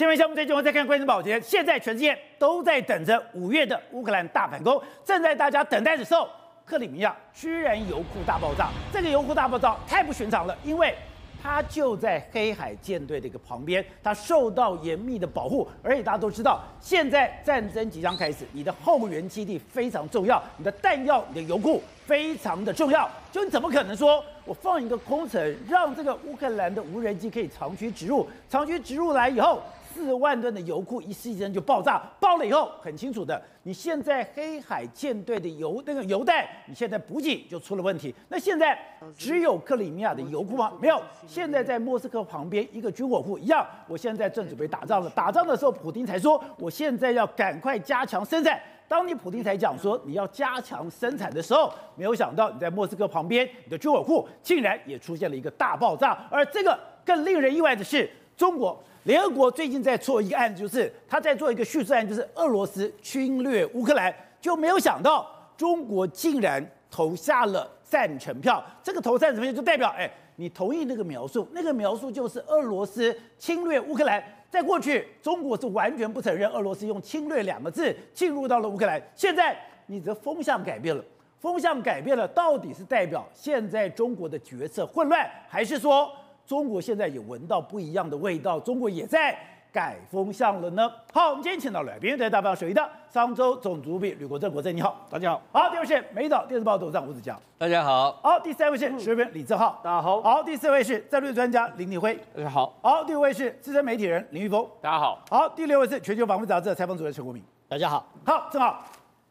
下面项目最近我再看关键保洁，现在全世界都在等着五月的乌克兰大反攻。正在大家等待的时候，克里米亚居然油库大爆炸。这个油库大爆炸太不寻常了，因为它就在黑海舰队的一个旁边，它受到严密的保护。而且大家都知道，现在战争即将开始，你的后援基地非常重要，你的弹药、你的油库非常的重要。就你怎么可能说我放一个空城，让这个乌克兰的无人机可以长驱直入？长驱直入来以后。四万吨的油库一时间就爆炸，爆了以后很清楚的，你现在黑海舰队的油那个油弹，你现在补给就出了问题。那现在只有克里米亚的油库吗？没有，现在在莫斯科旁边一个军火库一样。我现在正准备打仗了，打仗的时候，普丁才说我现在要赶快加强生产。当你普丁才讲说你要加强生产的时候，没有想到你在莫斯科旁边你的军火库竟然也出现了一个大爆炸。而这个更令人意外的是，中国。联合国最近在做一个案子，就是他在做一个叙述案，就是俄罗斯侵略乌克兰，就没有想到中国竟然投下了赞成票。这个投赞成票就代表，哎，你同意那个描述，那个描述就是俄罗斯侵略乌克兰。在过去，中国是完全不承认俄罗斯用侵略两个字进入到了乌克兰。现在你的风向改变了，风向改变了，到底是代表现在中国的决策混乱，还是说？中国现在也闻到不一样的味道，中国也在改风向了呢。好，我们今天请到了来宾，在大放水的商周总主笔吕国正，国正你好，大家好。好，第二位是美岛电视报董事长吴子嘉，大家好。好，第三位是时评李正浩，大家好。好，第四位是战略专家林立辉，大家好。好，第五位是资深媒体人林玉峰，大家好。好，第六位是全球防务杂志的采访主任陈国明，大家好。好，正好，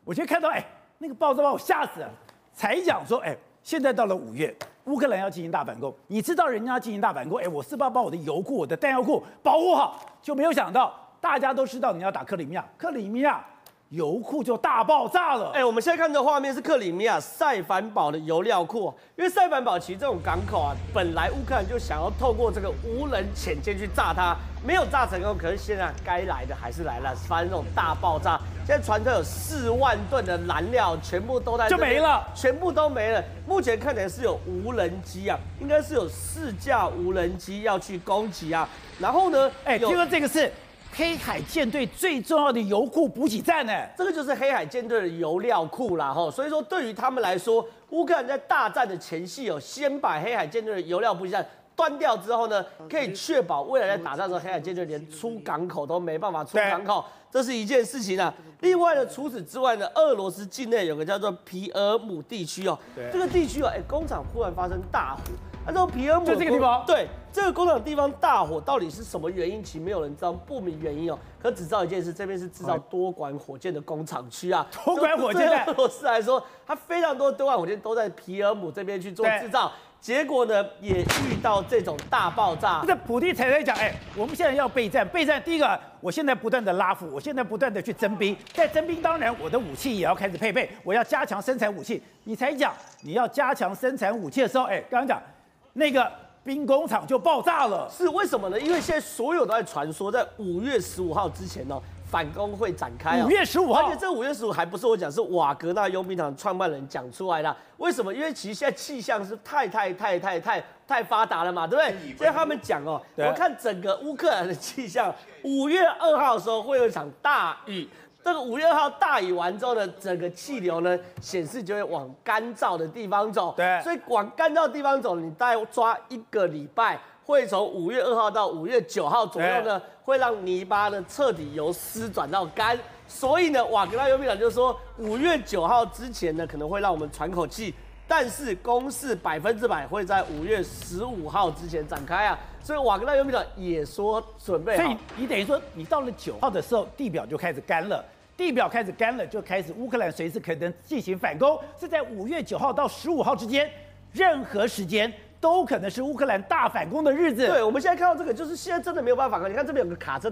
我今天看到哎，那个报纸把我吓死了，才讲说哎。现在到了五月，乌克兰要进行大反攻。你知道人家要进行大反攻，哎，我是不是要把我的油库、我的弹药库保护好？就没有想到，大家都知道你要打克里米亚，克里米亚油库就大爆炸了。哎，我们现在看的画面是克里米亚塞凡堡的油料库。因为塞凡堡其实这种港口啊，本来乌克兰就想要透过这个无人潜舰去炸它，没有炸成功。可是现在该来的还是来了，发生这种大爆炸。现在船上有四万吨的燃料，全部都在就没了，全部都没了。目前看起来是有无人机啊，应该是有四架无人机要去攻击啊。然后呢，哎，听说这个是黑海舰队最重要的油库补给站呢，这个就是黑海舰队的油料库啦哈。所以说，对于他们来说，乌克兰在大战的前夕哦，先把黑海舰队的油料补给站端掉之后呢，可以确保未来在打仗的时候，黑海舰队连出港口都没办法出港口，这是一件事情啊。另外呢，除此之外呢，俄罗斯境内有个叫做皮尔姆地区哦，这个地区哦，哎，工厂忽然发生大火，那这个皮尔姆就这个地方，对，这个工厂地方大火到底是什么原因？其实没有人知道，不明原因哦。可只知道一件事，这边是制造多管火箭的工厂区啊。多管火箭，俄罗斯来说，它非常多多管火箭都在皮尔姆这边去做制造。结果呢，也遇到这种大爆炸。这普地才在讲，哎，我们现在要备战，备战。第一个，我现在不断的拉夫，我现在不断的去征兵，在征兵，当然我的武器也要开始配备，我要加强生产武器。你才讲你要加强生产武器的时候，哎，刚刚讲那个兵工厂就爆炸了，是为什么呢？因为现在所有都在传说，在五月十五号之前呢。反攻会展开啊！五月十五号，而且这五月十五还不是我讲，是瓦格纳佣兵团创办人讲出来的。为什么？因为其实现在气象是太太太太太太发达了嘛，对不对？所以他们讲哦，我看整个乌克兰的气象，五月二号的时候会有一场大雨。这个五月二号大雨完之后呢，整个气流呢显示就会往干燥的地方走。对，所以往干燥的地方走，你大概抓一个礼拜。会从五月二号到五月九号左右呢，会让泥巴呢彻底由湿转到干。所以呢，瓦格纳尤米长就说，五月九号之前呢，可能会让我们喘口气，但是攻势百分之百会在五月十五号之前展开啊。所以瓦格纳尤米长也说准备好。所以你等于说，你到了九号的时候，地表就开始干了，地表开始干了，就开始乌克兰随时可能进行反攻，是在五月九号到十五号之间，任何时间。都可能是乌克兰大反攻的日子。对，我们现在看到这个，就是现在真的没有办法。你看这边有个卡车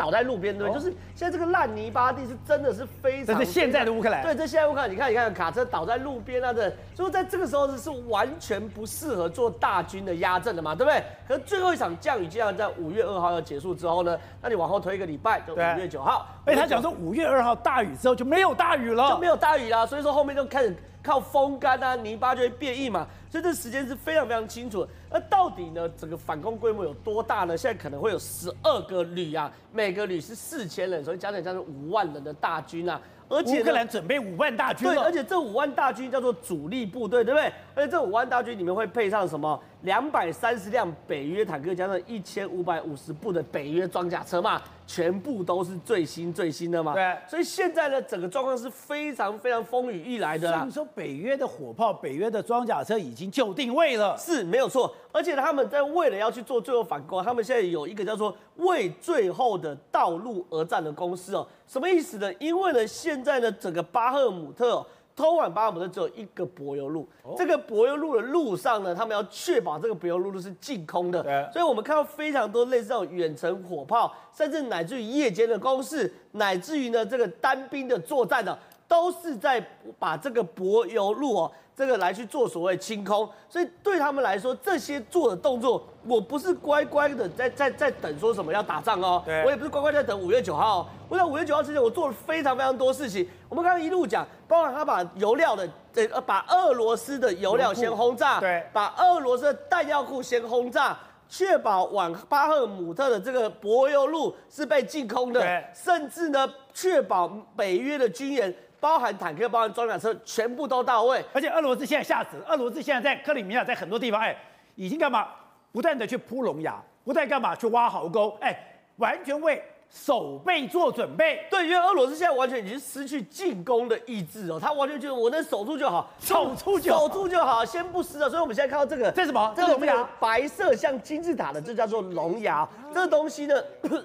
倒在路边，对，就是现在这个烂泥巴地是真的是非常。这是现在的乌克兰。对，这现在乌克兰，你看，你看卡车倒在路边啊，这，所以在这个时候是是完全不适合做大军的压阵的嘛，对不对？可是最后一场降雨竟然在五月二号要结束之后呢，那你往后推一个礼拜，就五月九号。哎，他讲说五月二号大雨之后就没有大雨了，就没有大雨了，所以说后面就开始。靠风干啊，泥巴就会变硬嘛。所以这时间是非常非常清楚。那到底呢，整个反攻规模有多大呢？现在可能会有十二个旅啊，每个旅是四千人，所以加起来将近五万人的大军啊。而且乌克兰准备五万大军，对，而且这五万大军叫做主力部队，对不对？而且这五万大军里面会配上什么？两百三十辆北约坦克，加上一千五百五十部的北约装甲车嘛，全部都是最新最新的嘛。对，所以现在呢，整个状况是非常非常风雨欲来的啦。你说北约的火炮、北约的装甲车已经就定位了，是没有错。而且他们在为了要去做最后反攻，他们现在有一个叫做“为最后的道路而战”的公司哦。什么意思呢？因为呢，现在呢，整个巴赫姆特、哦。通往巴赫姆特只有一个柏油路，哦、这个柏油路的路上呢，他们要确保这个柏油路是净空的，所以我们看到非常多类似这种远程火炮，甚至乃至于夜间的攻势，乃至于呢这个单兵的作战呢，都是在把这个柏油路哦。这个来去做所谓清空，所以对他们来说，这些做的动作，我不是乖乖的在在在等说什么要打仗哦，对我也不是乖乖在等五月九号哦，我在五月九号之前，我做了非常非常多事情。我们刚刚一路讲，包括他把油料的，呃，把俄罗斯的油料先轰炸，对，把俄罗斯的弹药库先轰炸，确保往巴赫姆特的这个柏油路是被净空的，对甚至呢，确保北约的军援。包含坦克、包含装甲车，全部都到位。而且俄罗斯现在吓死了，俄罗斯现在在克里米亚，在很多地方，哎，已经干嘛？不断的去铺龙牙，不断干嘛？去挖壕沟，哎，完全为守备做准备。对，因为俄罗斯现在完全已经失去进攻的意志哦，他完全觉得我能守住就好，守住就好，守住就好，先不失了。所以我们现在看到这个，这是什么？这个龙牙，白色像金字塔的，这叫做龙牙。这个东西呢，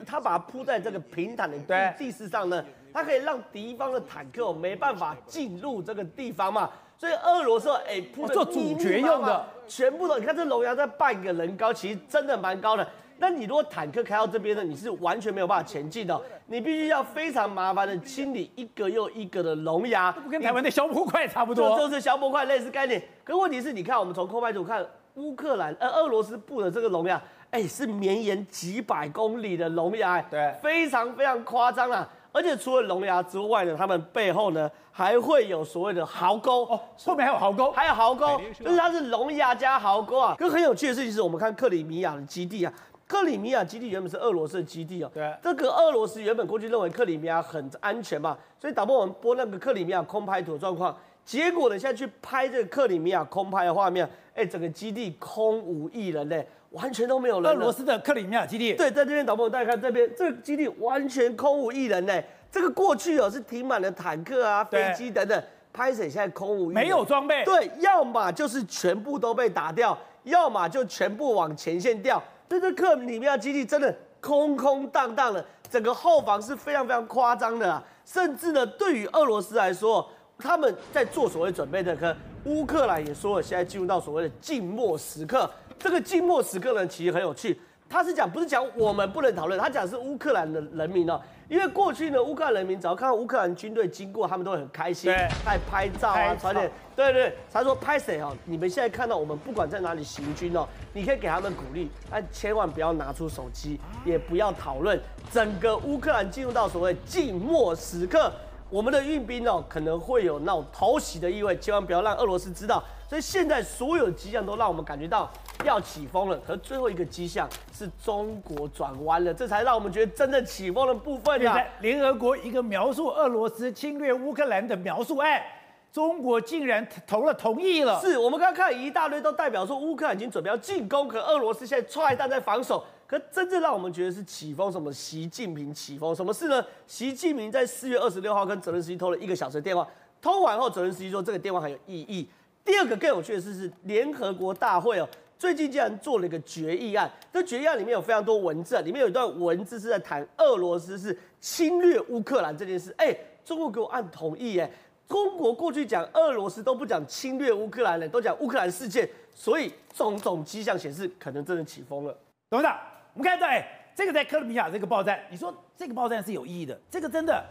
它把它铺在这个平坦的地势上呢。它可以让敌方的坦克没办法进入这个地方嘛，所以俄罗斯哎铺的做主角用的，全部都你看这龙牙在半个人高，其实真的蛮高的。那你如果坦克开到这边呢，你是完全没有办法前进的，你必须要非常麻烦的清理一个又一个的龙牙，不跟台湾的消波块差不多，就是消波块类似概念。可问题是，你看我们从空拍图看乌克兰呃俄罗斯布的这个龙牙，哎是绵延几百公里的龙牙，对，非常非常夸张啊。而且除了龙牙之外呢，他们背后呢还会有所谓的壕沟哦，后面还有壕沟，还有壕沟，就是它是龙牙加壕沟啊。更很有趣的事情是我们看克里米亚的基地啊，克里米亚基地原本是俄罗斯的基地哦。对，这个俄罗斯原本过去认为克里米亚很安全嘛，所以导播我们播那个克里米亚空拍图的状况，结果呢现在去拍这个克里米亚空拍的画面，哎，整个基地空无一人嘞。完全都没有人。俄罗斯的克里米亚基地，对，在这边导播，大家看这边，这个基地完全空无一人呢。这个过去哦是停满了坦克啊、飞机等等，拍摄现在空无一人，没有装备。对，要么就是全部都被打掉，要么就全部往前线调。这个克里米亚基地真的空空荡荡的，整个后防是非常非常夸张的啊。甚至呢，对于俄罗斯来说，他们在做所谓准备的，可乌克兰也说了，现在进入到所谓的静默时刻。这个静默时刻呢，其实很有趣。他是讲不是讲我们不能讨论，他讲是乌克兰的人民哦。因为过去呢，乌克兰人民只要看到乌克兰军队经过，他们都会很开心，对还拍照啊，传点。对对，他说拍谁哦？你们现在看到我们不管在哪里行军哦，你可以给他们鼓励，但千万不要拿出手机，也不要讨论。整个乌克兰进入到所谓静默时刻，我们的运兵哦可能会有那种偷袭的意味，千万不要让俄罗斯知道。所以现在所有迹象都让我们感觉到要起风了，可最后一个迹象是中国转弯了，这才让我们觉得真正起风的部分呀。联合国一个描述俄罗斯侵略乌克兰的描述，哎，中国竟然投了同意了。是我们刚刚看一大堆都代表说乌克兰已经准备要进攻，可俄罗斯现在踹弹在防守。可真正让我们觉得是起风什么？习近平起风什么事呢？习近平在四月二十六号跟泽连斯基通了一个小时的电话，通完后泽连斯基说这个电话很有意义。第二个更有趣的是，是联合国大会哦，最近竟然做了一个决议案。这决议案里面有非常多文字，里面有一段文字是在谈俄罗斯是侵略乌克兰这件事。哎，中国给我按同意哎。中国过去讲俄罗斯都不讲侵略乌克兰的，都讲乌克兰事件，所以种种迹象显示，可能真的起风了。董事长，我们看到哎，这个在克里米亚这个爆战，你说这个爆战是有意义的，这个真的。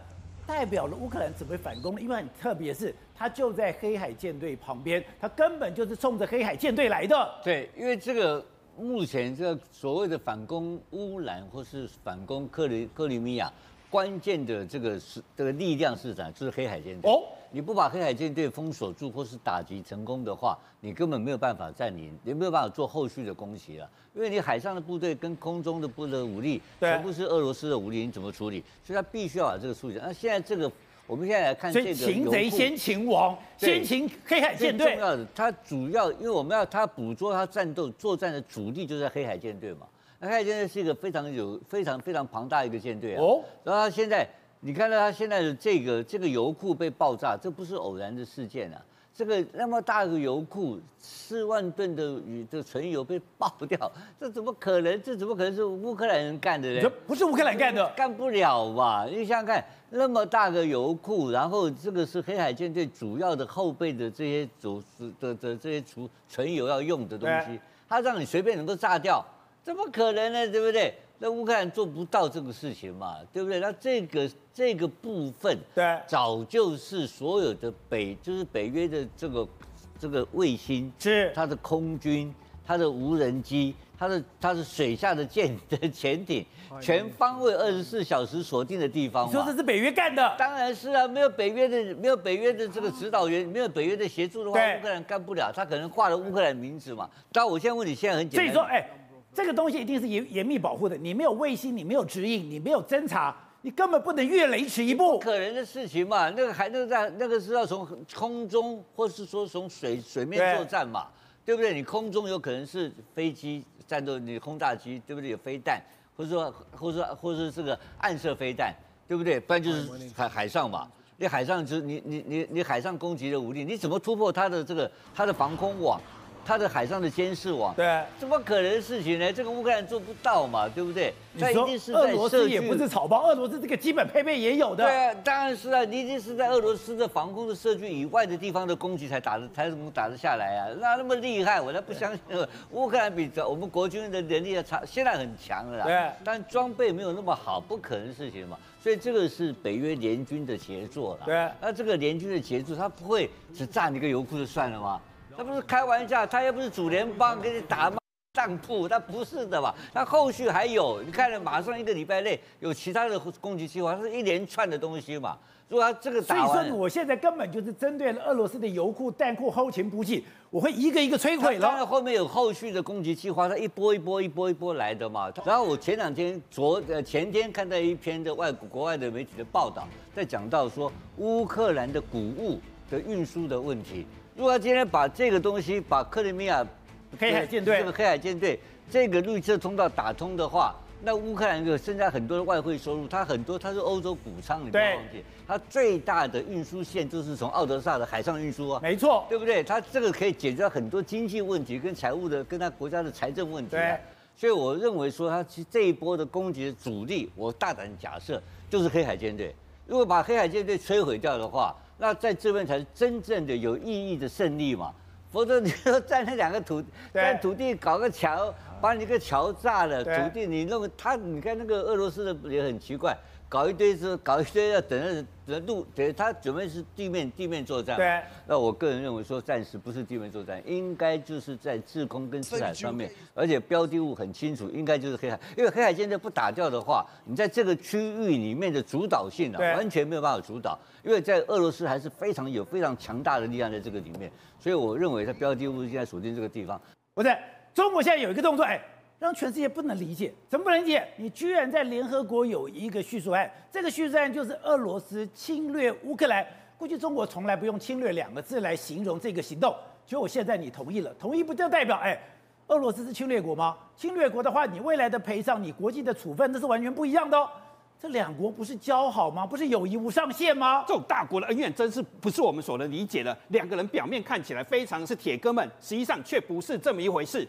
代表了乌克兰准备反攻了，因为很特别是，它就在黑海舰队旁边，它根本就是冲着黑海舰队来的。对，因为这个目前这个所谓的反攻乌兰或是反攻克里克里米亚，关键的这个是这个力量是啥？就是黑海舰队。哦，你不把黑海舰队封锁住或是打击成功的话，你根本没有办法占领，也没有办法做后续的攻击了。因为你海上的部队跟空中的部队武力全部是俄罗斯的武力，你怎么处理？所以他必须要把这个处理。那现在这个，我们现在来看这个，擒贼先擒王，先擒黑海舰队。重要的，它主要因为我们要它捕捉它战斗作战的主力就在黑海舰队嘛。黑海舰队是一个非常有非常非常庞大一个舰队啊。哦。然后他现在，你看到他现在的这个这个油库被爆炸，这不是偶然的事件啊。这个那么大个油库，四万吨的鱼的纯油被爆掉，这怎么可能？这怎么可能是乌克兰人干的呢？这不是乌克兰干的，干不了吧？你想想看，那么大个油库，然后这个是黑海舰队主要的后备的这些主的的这些储纯油要用的东西，它让你随便能够炸掉。怎么可能呢？对不对？那乌克兰做不到这个事情嘛，对不对？那这个这个部分，对，早就是所有的北，就是北约的这个这个卫星，是它的空军、它的无人机、它的它的水下的舰的潜艇，全方位二十四小时锁定的地方。你说这是北约干的？当然是啊，没有北约的，没有北约的这个指导员，没有北约的协助的话，乌克兰干不了。他可能挂了乌克兰名字嘛。但我现在问你，现在很简单。所以说，哎。这个东西一定是严严密保护的，你没有卫星，你没有指引，你没有侦查，你根本不能越雷池一步。不可能的事情嘛，那个还那个在那个是要从空中，或是说从水水面作战嘛，对，对不对？你空中有可能是飞机战斗，你轰炸机对不对？有飞弹，或者说或者说或者是这个暗射飞弹，对不对？不然就是海海上嘛，你海上就是你你你你海上攻击的武力，你怎么突破它的这个它的防空网？它的海上的监视网，对，怎么可能的事情呢？这个乌克兰做不到嘛，对不对？它一定是在俄罗斯也不是草包，俄罗斯这个基本配备也有的。对啊，当然是啊，你一定是在俄罗斯的防空的设局以外的地方的攻击才打的，才能打得下来啊。那那么厉害，我才不相信。乌克兰比我们国军的能力要差，现在很强了啦。对，但装备没有那么好，不可能的事情嘛。所以这个是北约联军的杰作了。对，那这个联军的杰作，他不会只炸你个油库就算了吗？他不是开玩笑，他又不是主联邦给你打当铺，他不是的吧？他后续还有，你看了马上一个礼拜内有其他的攻击计划，它是一连串的东西嘛。如果他这个打完，所以说我现在根本就是针对了俄罗斯的油库、弹库、后勤补给，我会一个一个摧毁了。当然后面有后续的攻击计划，它一波一波一波一波来的嘛。然后我前两天昨呃前天看到一篇的外国国外的媒体的报道，在讲到说乌克兰的谷物的运输的问题。如果他今天把这个东西，把克里米亚黑海舰队这个黑海舰队这个绿色通道打通的话，那乌克兰就增加很多的外汇收入。它很多，它是欧洲谷仓，你不要忘记，它最大的运输线就是从奥德萨的海上运输啊，没错，对不对？它这个可以解决很多经济问题跟财务的，跟它国家的财政问题。对，所以我认为说，它其实这一波的攻击的主力，我大胆假设就是黑海舰队。如果把黑海舰队摧毁掉的话，那在这边才是真正的有意义的胜利嘛，否则你说在那两个土在土地搞个桥，把你个桥炸了，土地你弄他，你看那个俄罗斯的也很奇怪。搞一堆是搞一堆要等着等路，等他准备是地面地面作战。对。那我个人认为说，暂时不是地面作战，应该就是在制空跟制海上面，而且标的物很清楚，应该就是黑海。因为黑海现在不打掉的话，你在这个区域里面的主导性啊，完全没有办法主导。因为在俄罗斯还是非常有非常强大的力量在这个里面，所以我认为它标的物现在锁定这个地方。不是，中国现在有一个动作，哎。让全世界不能理解，怎么不能理解？你居然在联合国有一个叙述案，这个叙述案就是俄罗斯侵略乌克兰。估计中国从来不用“侵略”两个字来形容这个行动，结果现在你同意了，同意不就代表哎，俄罗斯是侵略国吗？侵略国的话，你未来的赔偿、你国际的处分，那是完全不一样的哦。这两国不是交好吗？不是友谊无上限吗？这种大国的恩怨，真是不是我们所能理解的。两个人表面看起来非常是铁哥们，实际上却不是这么一回事。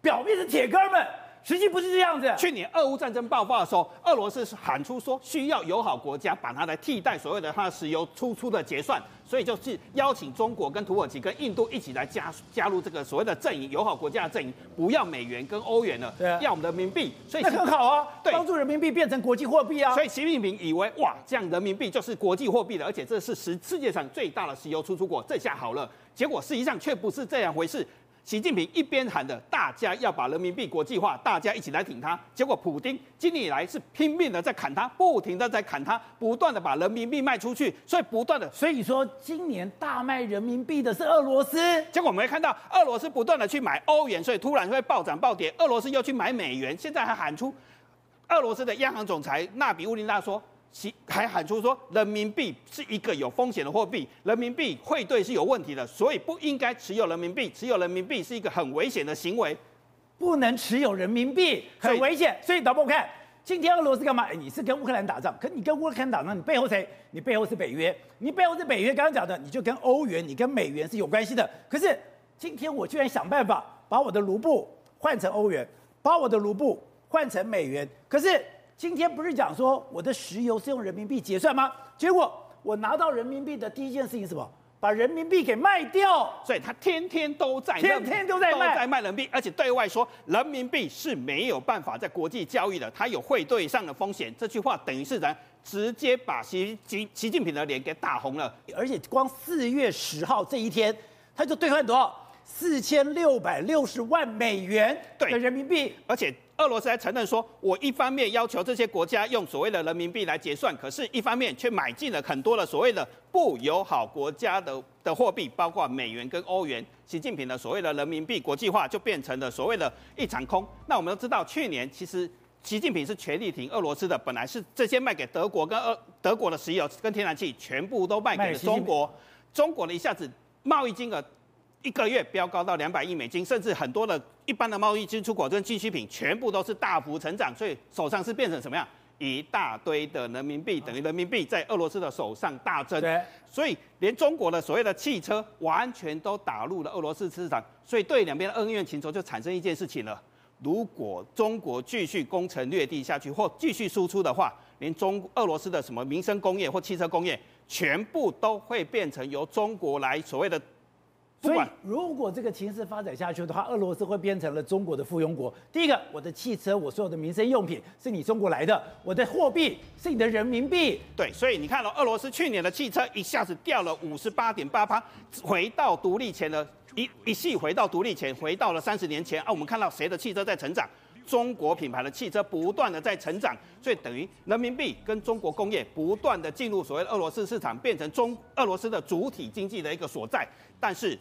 表面是铁哥们，实际不是这样子。去年俄乌战争爆发的时候，俄罗斯喊出说需要友好国家把它来替代所谓的它的石油输出的结算，所以就是邀请中国跟土耳其跟印度一起来加加入这个所谓的阵营，友好国家的阵营，不要美元跟欧元了，对啊，要我们的人民币。所以那很好啊，对，帮助人民币变成国际货币啊。所以习近平以为哇，这样人民币就是国际货币了，而且这是世世界上最大的石油输出国，这下好了。结果实际上却不是这样回事。习近平一边喊着大家要把人民币国际化，大家一起来挺他，结果普京今年以来是拼命的在砍他，不停的在砍他，不断的把人民币卖出去，所以不断的，所以说今年大卖人民币的是俄罗斯。结果我们会看到俄罗斯不断的去买欧元，所以突然会暴涨暴跌。俄罗斯又去买美元，现在还喊出，俄罗斯的央行总裁纳比乌林娜说。其还喊出说，人民币是一个有风险的货币，人民币汇兑是有问题的，所以不应该持有人民币，持有人民币是一个很危险的行为，不能持有人民币，很危险。所以导播看，今天俄罗斯干嘛？哎，你是跟乌克兰打仗，可你跟乌克兰打仗，你背后谁？你背后是北约，你背后是北约。刚刚讲的，你就跟欧元，你跟美元是有关系的。可是今天我居然想办法把我的卢布换成欧元，把我的卢布换成美元，可是。今天不是讲说我的石油是用人民币结算吗？结果我拿到人民币的第一件事情是什么？把人民币给卖掉。所以他天天都在天天都在卖，都在卖人民币，而且对外说人民币是没有办法在国际交易的，它有汇兑上的风险。这句话等于是咱直接把习习习近平的脸给打红了。而且光四月十号这一天，他就兑换多少？四千六百六十万美元的人民币，而且。俄罗斯还承认说，我一方面要求这些国家用所谓的人民币来结算，可是一方面却买进了很多的所谓的不友好国家的的货币，包括美元跟欧元。习近平的所谓的人民币国际化就变成了所谓的一场空。那我们都知道，去年其实习近平是全力挺俄罗斯的，本来是这些卖给德国跟俄德国的石油跟天然气全部都卖给了中国，中国的一下子贸易金额。一个月飙高到两百亿美金，甚至很多的一般的贸易进出口跟进需品全部都是大幅成长，所以手上是变成什么样？一大堆的人民币，等于人民币在俄罗斯的手上大增。所以连中国的所谓的汽车完全都打入了俄罗斯市场，所以对两边的恩怨情仇就产生一件事情了：如果中国继续攻城略地下去，或继续输出的话，连中俄罗斯的什么民生工业或汽车工业，全部都会变成由中国来所谓的。所以，如果这个情势发展下去的话，俄罗斯会变成了中国的附庸国。第一个，我的汽车，我所有的民生用品是你中国来的，我的货币是你的人民币。对，所以你看到俄罗斯去年的汽车一下子掉了五十八点八趴，回到独立前的一一系回到独立前，回到了三十年前啊。我们看到谁的汽车在成长？中国品牌的汽车不断的在成长，所以等于人民币跟中国工业不断的进入所谓俄罗斯市场，变成中俄罗斯的主体经济的一个所在，但是。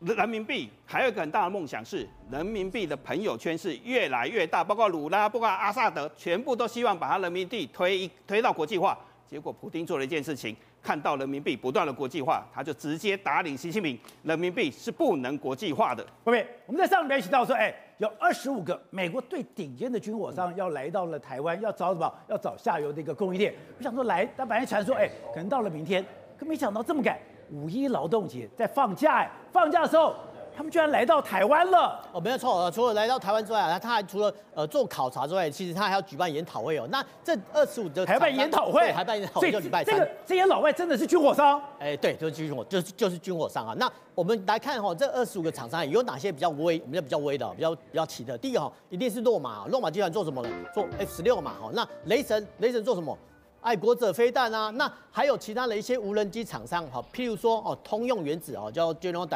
人民币还有一个很大的梦想是，人民币的朋友圈是越来越大，包括鲁拉，包括阿萨德，全部都希望把它人民币推一推到国际化。结果普丁做了一件事情，看到人民币不断的国际化，他就直接打脸习近平，人民币是不能国际化的。各位，我们在上面提到说，哎，有二十五个美国最顶尖的军火商要来到了台湾，要找什么？要找下游的一个供应链。我想说来，但本来传说，哎，可能到了明天，可没想到这么赶。五一劳动节在放假，哎，放假的时候，他们居然来到台湾了。哦，没有错，呃，除了来到台湾之外，他他还除了呃做考察之外，其实他还要举办研讨会哦。那这二十五的台湾研讨会，还办研讨会，就礼拜三。这个这些老外真的是军火商？哎，对，就是军火，就是就是军火商啊。那我们来看哈，这二十五个厂商有哪些比较威，比较比较威的，比较比较奇的？第一个哈，一定是洛马，洛马集团做什么呢？做 F 十六嘛，哈。那雷神，雷神做什么？爱国者飞弹啊，那还有其他的一些无人机厂商，哈，譬如说哦，通用原子哦，叫 General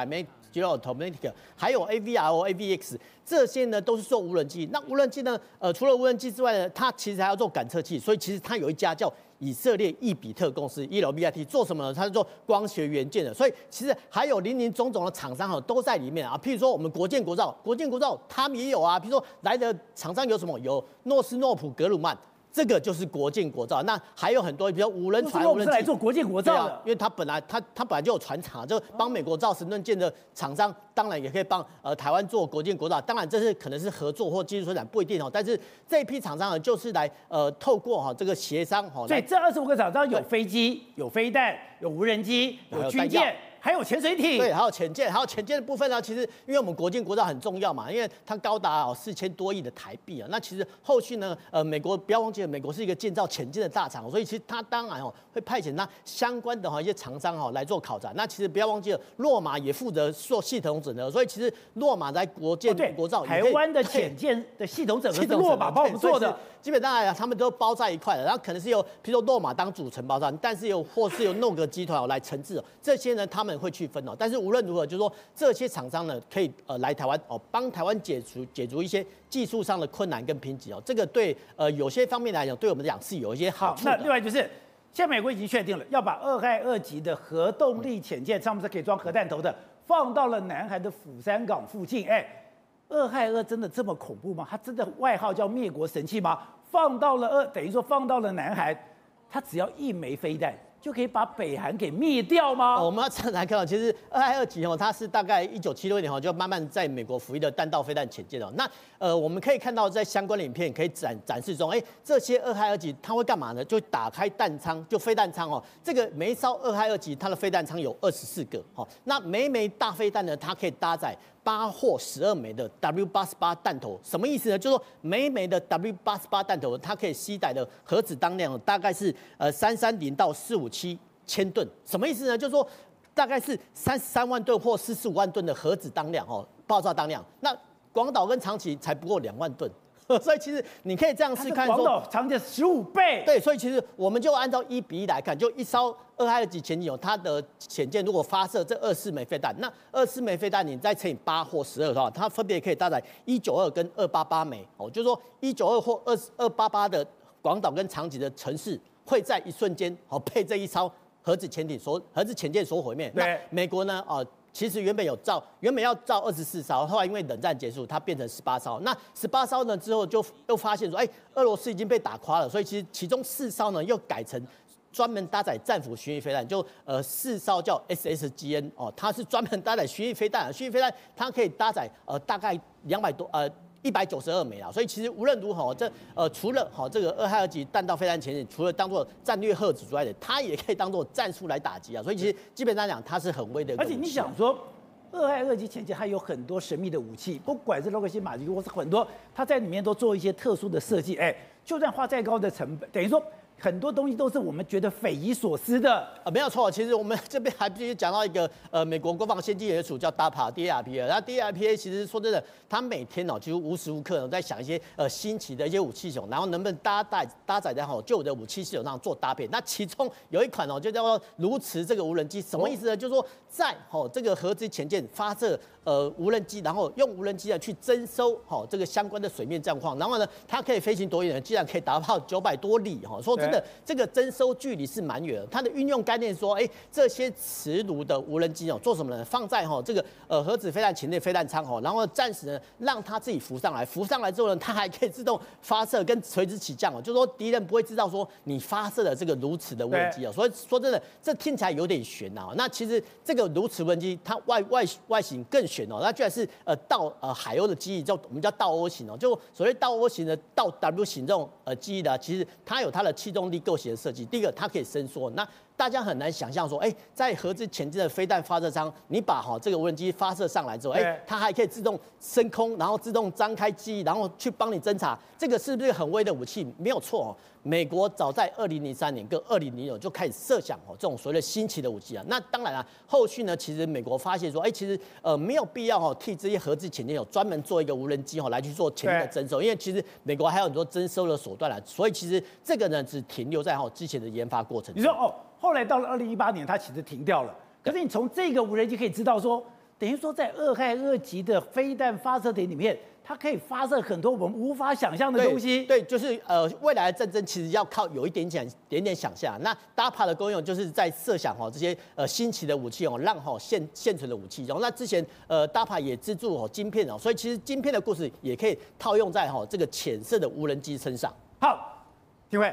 Dynamics，General Automatic，还有 AVRO、AVX，这些呢都是做无人机。那无人机呢，呃，除了无人机之外呢，它其实还要做感测器，所以其实它有一家叫以色列易比特公司 （ELBIT） 做什么呢？它是做光学元件的。所以其实还有林林总总的厂商哈都在里面啊。譬如说我们国建国造，国建国造他们也有啊。譬如说来的厂商有什么？有诺斯诺普格鲁曼。这个就是国建国造，那还有很多，比如无人船、无人机来做国建国造的，啊，因为他本来他他本来就有船厂，就帮美国造神盾舰的厂商，当然也可以帮呃台湾做国建国造，当然这是可能是合作或技术生产不一定哦，但是这一批厂商呢，就是来呃透过哈这个协商哈，所以这二十五个厂商有飞机、有飞弹、有无人机、有军舰。还有潜水艇，对，还有潜舰，还有潜舰的部分呢。其实，因为我们国舰国造很重要嘛，因为它高达哦四千多亿的台币啊。那其实后续呢，呃，美国不要忘记了，美国是一个建造潜舰的大厂，所以其实它当然哦会派遣那相关的哈一些厂商哈来做考察。那其实不要忘记了，洛马也负责做系统整合，所以其实洛马在国舰国造，台湾的潜舰的系统整合是洛马帮我们做的。基本上来讲，他们都包在一块了，然后可能是由譬如说洛马当主承包商，但是有或是由诺格集团来承制。这些呢，他们。们会去分哦。但是无论如何，就是说这些厂商呢，可以呃来台湾哦，帮台湾解除解除一些技术上的困难跟瓶颈哦。这个对呃有些方面来讲，对我们来讲是有一些好处。那另外就是，现在美国已经确定了要把二害二级的核动力潜舰，上面是可以装核弹头的，放到了南海的釜山港附近。哎，二害二真的这么恐怖吗？它真的外号叫灭国神器吗？放到了二，等于说放到了南海，它只要一枚飞弹。就可以把北韩给灭掉吗？哦、我们要这样来看，其实二二级哦，它是大概一九七六年哦，就慢慢在美国服役的弹道飞弹潜舰哦。那呃，我们可以看到在相关的影片可以展展示中，哎，这些二害二级它会干嘛呢？就打开弹仓，就飞弹仓哦。这个每一艘二二级它的飞弹仓有二十四个哦。那每一枚大飞弹呢，它可以搭载八或十二枚的 W 八十八弹头，什么意思呢？就是说每枚的 W 八十八弹头，它可以携带的核子当量大概是呃三三零到四五七千吨，什么意思呢？就是说大概是三十三万吨或四十五万吨的核子当量哦，爆炸当量。那广岛跟长崎才不过两万吨。所以其实你可以这样试看说，广岛长的十五倍。对，所以其实我们就按照一比一来看，就一艘二害二级潜艇，它的潜舰如果发射这二四枚飞弹，那二四枚飞弹你再乘以八或十二的话，它分别可以搭载一九二跟二八八枚。哦，就是说一九二或二二八八的广岛跟长崎的城市会在一瞬间哦被这一艘核子潜艇所核子潜舰所毁灭。对那美国呢？哦。其实原本有造，原本要造二十四艘，后来因为冷战结束，它变成十八艘。那十八艘呢之后就又发现说，哎，俄罗斯已经被打垮了，所以其实其中四艘呢又改成专门搭载战斧巡弋飞弹，就呃四艘叫 SSGN 哦，它是专门搭载巡弋飞弹，巡弋飞弹它可以搭载呃大概两百多呃。一百九十二枚啊，所以其实无论如何，这呃除了好这个二害二级弹道飞弹潜艇，除了当做战略核子之外的，它也可以当做战术来打击啊。所以其实基本上讲，它是很威的。而且你想说，二害二级潜艇它有很多神秘的武器，不管是洛克希马丁或是很多，它在里面都做一些特殊的设计。哎，就算花再高的成本，等于说。很多东西都是我们觉得匪夷所思的啊，没有错。其实我们这边还必须讲到一个呃，美国国防先进研究署叫 DARPA，DARPA。那 DARPA 其实说真的，他每天哦，几乎无时无刻在想一些呃新奇的一些武器系统，然后能不能搭载搭载在好旧的武器系统上做搭配。那其中有一款哦，就叫做鸕池这个无人机，什么意思呢？就是说在哦这个核子潜舰发射呃无人机，然后用无人机呢去侦收好这个相关的水面战况，然后呢它可以飞行多远呢？竟然可以达到九百多里哈，说。真的，这个征收距离是蛮远的。它的运用概念说，哎，这些磁炉的无人机哦，做什么呢？放在哈这个呃核子飞弹前列飞弹舱哦，然后暂时呢让它自己浮上来，浮上来之后呢，它还可以自动发射跟垂直起降哦，就是说敌人不会知道说你发射的这个如此的无人机哦。所以说真的，这听起来有点悬呐。那其实这个如此无人机它外外外形更悬哦，那居然是呃倒呃海鸥的机翼，叫我们叫倒 O 型哦，就所谓倒 O 型的倒 W 型这种呃机翼的，其实它有它的气动。动力构型的设计，第一个它可以伸缩，那大家很难想象说，哎，在核子潜艇的飞弹发射舱，你把哈这个无人机发射上来之后，哎，它还可以自动升空，然后自动张开机翼，然后去帮你侦查，这个是不是很威的武器？没有错哦。美国早在二零零三年跟二零零九就开始设想哦，这种所谓的新奇的武器啊。那当然了，后续呢，其实美国发现说，哎，其实呃没有必要哦替这些核子潜艇有专门做一个无人机哦来去做潜艇的征收，因为其实美国还有很多征收的手段了。所以其实这个呢只停留在哈之前的研发过程。你说哦。后来到了二零一八年，它其实停掉了。可是你从这个无人机可以知道说，等于说在二害二级的飞弹发射点里面，它可以发射很多我们无法想象的东西。对，对就是呃，未来的战争其实要靠有一点点点点想象。那 DARPA 的功用就是在设想哦这些呃新奇的武器哦，让哦现现存的武器。然后那之前呃 DARPA 也资助哦晶片哦，所以其实晶片的故事也可以套用在哈这个浅色的无人机身上。好，廷辉。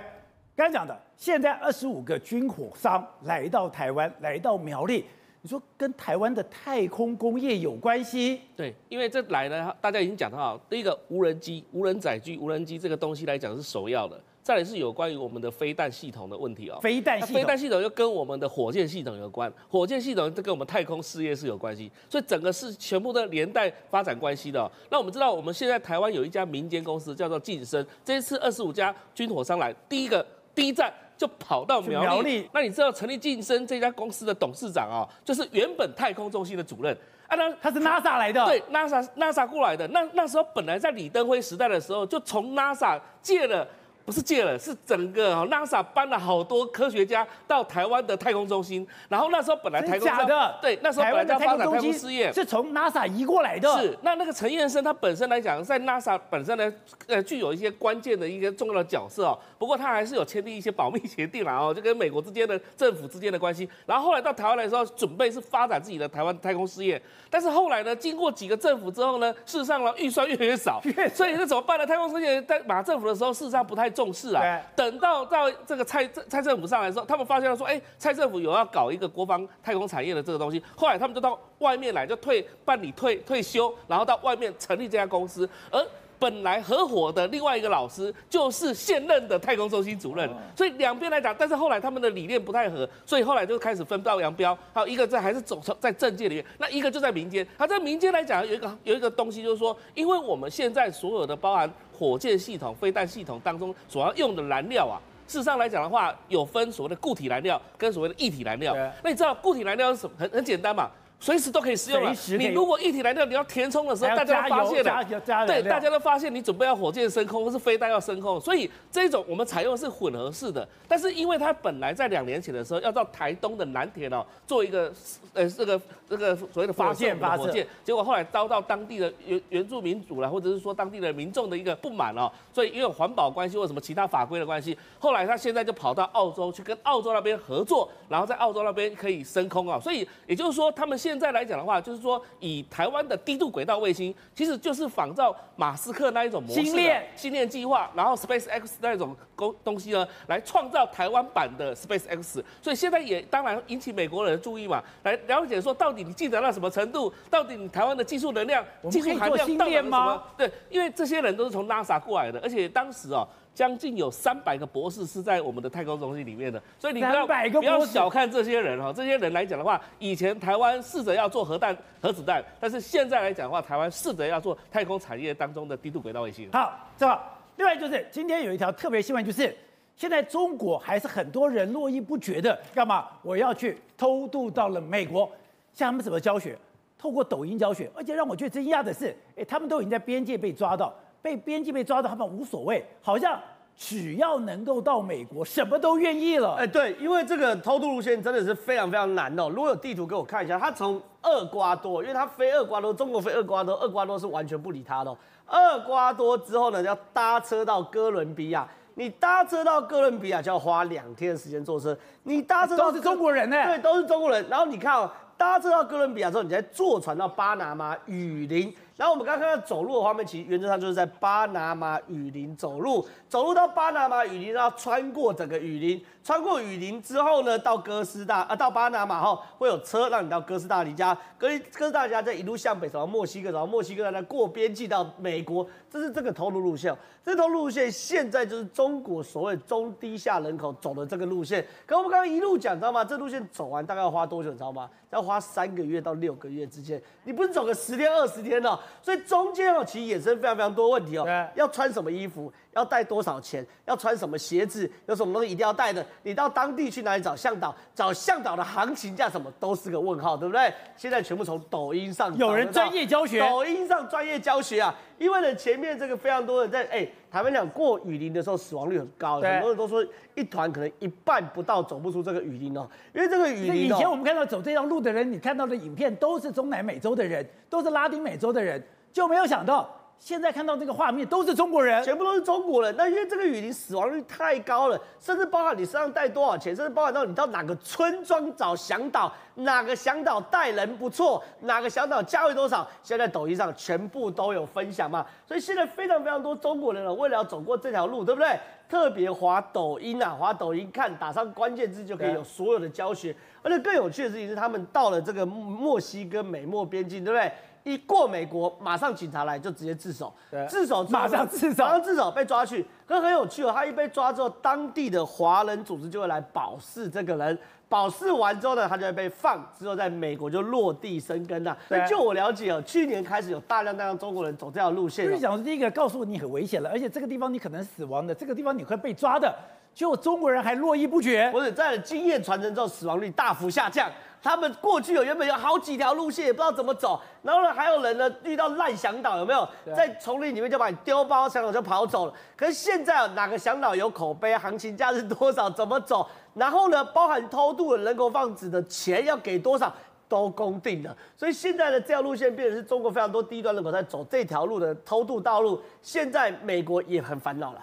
刚才讲的，现在二十五个军火商来到台湾，来到苗栗，你说跟台湾的太空工业有关系？对，因为这来呢，大家已经讲到，第一个无人机、无人载具、无人机这个东西来讲是首要的，再来是有关于我们的飞弹系统的问题哦。飞弹系统，飞弹系统又跟我们的火箭系统有关，火箭系统这跟我们太空事业是有关系，所以整个是全部的连带发展关系的哦。那我们知道，我们现在台湾有一家民间公司叫做晋升，这一次二十五家军火商来，第一个。第一站就跑到苗栗，苗栗，那你知道成立晋升这家公司的董事长啊、哦，就是原本太空中心的主任。啊，那他是 NASA 来的，对，NASA NASA 过来的。那那时候本来在李登辉时代的时候，就从 NASA 借了不是借了，是整个 NASA 搬了好多科学家到台湾的太空中心，然后那时候本来台空假的，对，那时候本来在发展太空事业，是从 NASA 移过来的。是，那那个陈彦生他本身来讲，在 NASA 本身呢，呃，具有一些关键的一个重要的角色哦。不过他还是有签订一些保密协定啦哦，就跟美国之间的政府之间的关系。然后后来到台湾来说，准备是发展自己的台湾太空事业。但是后来呢，经过几个政府之后呢，事实上呢，预算越来越少，所以那怎么办呢？太空事业在马政府的时候，事实上不太重视啊。等到到这个蔡蔡政府上来的时候，他们发现了说，哎，蔡政府有要搞一个国防太空产业的这个东西。后来他们就到外面来，就退办理退退休，然后到外面成立这家公司，而。本来合伙的另外一个老师就是现任的太空中心主任，所以两边来讲，但是后来他们的理念不太合，所以后来就开始分道扬镳。还有一个在还是走在政界里面，那一个就在民间。他在民间来讲有一个有一个东西，就是说，因为我们现在所有的包含火箭系统、飞弹系统当中所要用的燃料啊，事实上来讲的话，有分所谓的固体燃料跟所谓的液体燃料。那你知道固体燃料是什么？很很简单嘛。随时都可以使用了。你如果液体燃料你要填充的时候，大家都发现了，对，大家都发现你准备要火箭升空或是飞弹要升空，所以这种我们采用的是混合式的。但是因为它本来在两年前的时候要到台东的南田哦做一个呃这个这个所谓的发现火箭，结果后来遭到当地的原原住民族啦，或者是说当地的民众的一个不满哦，所以因为环保关系或什么其他法规的关系，后来他现在就跑到澳洲去跟澳洲那边合作，然后在澳洲那边可以升空啊，所以也就是说他们现在来讲的话，就是说以台湾的低度轨道卫星，其实就是仿照马斯克那一种模式，星链星链计划，然后 Space X 那种东东西呢，来创造台湾版的 Space X。所以现在也当然引起美国人的注意嘛，来了解说到底你进展到什么程度，到底你台湾的技术能量、技术含量到底什么？对，因为这些人都是从 NASA 过来的，而且当时哦。将近有三百个博士是在我们的太空中心里面的，所以你不要不要小看这些人哈。这些人来讲的话，以前台湾试着要做核弹、核子弹，但是现在来讲的话，台湾试着要做太空产业当中的低度轨道卫星。好，这好。另外就是今天有一条特别新闻，就是现在中国还是很多人络绎不绝的干嘛？我要去偷渡到了美国，像他们怎么教学？透过抖音教学，而且让我觉得惊讶的是，哎，他们都已经在边界被抓到。被边境被抓到，他们无所谓，好像只要能够到美国，什么都愿意了。哎，对，因为这个偷渡路线真的是非常非常难哦。如果有地图给我看一下，他从厄瓜多，因为他飞厄瓜多，中国飞厄瓜多，厄瓜多是完全不理他的。厄瓜多之后呢，要搭车到哥伦比亚，你搭车到哥伦比亚就要花两天的时间坐车。你搭车到都是中国人呢？对，都是中国人。然后你看哦，搭车到哥伦比亚之后，你再坐船到巴拿马雨林。然后我们刚刚看到走路的画面，其实原则上就是在巴拿马雨林走路，走路到巴拿马雨林，然后穿过整个雨林，穿过雨林之后呢，到哥斯大啊，到巴拿马后会有车让你到哥斯达黎加，哥哥斯达黎加再一路向北走到墨西哥，然后墨西哥再过边境到美国，这是这个偷渡路线。这条路线现在就是中国所谓中低下人口走的这个路线。可我们刚刚一路讲，知道吗？这路线走完大概要花多久，你知道吗？要花三个月到六个月之间。你不是走个十天二十天哦。所以中间哦，其实衍生非常非常多问题哦。要穿什么衣服？要带多少钱？要穿什么鞋子？有什么东西一定要带的？你到当地去哪里找向导？找向导的行情价什么都是个问号，对不对？现在全部从抖音上有人专业教学，抖音上专业教学啊。因为呢，前面这个非常多人在哎，台湾讲过雨林的时候死亡率很高，很多人都说一团可能一半不到走不出这个雨林哦。因为这个雨林，以前我们看到走这条路的人，你看到的影片都是中南美洲的人，都是拉丁美洲的人。就没有想到，现在看到这个画面都是中国人，全部都是中国人。那因为这个雨林死亡率太高了，甚至包含你身上带多少钱，甚至包含到你到哪个村庄找向导，哪个向导带人不错，哪个向导价位多少，现在抖音上全部都有分享嘛。所以现在非常非常多中国人了，为了要走过这条路，对不对？特别滑抖音啊，滑抖音看，打上关键字就可以有所有的教学。而且更有趣的事情是，他们到了这个墨西哥美墨边境，对不对？一过美国，马上警察来就直接自首，自首马上自首，马上自首被抓去。可很有趣哦，他一被抓之后，当地的华人组织就会来保释这个人，保释完之后呢，他就会被放，之后在美国就落地生根了。对，就我了解哦，去年开始有大量大量中国人走这条路线。你讲第一个告诉你很危险了，而且这个地方你可能死亡的，这个地方你会被抓的，结果中国人还络绎不绝。不是，在经验传承之后，死亡率大幅下降。他们过去有原本有好几条路线，也不知道怎么走。然后呢，还有人呢遇到烂向导，有没有？在丛林里面就把你丢包，向导就跑走了。可是现现在哪个向导有口碑，行情价是多少，怎么走？然后呢，包含偷渡的人口贩子的钱要给多少，都公定了。所以现在的这条路线变成是中国非常多低端人口在走这条路的偷渡道路。现在美国也很烦恼了。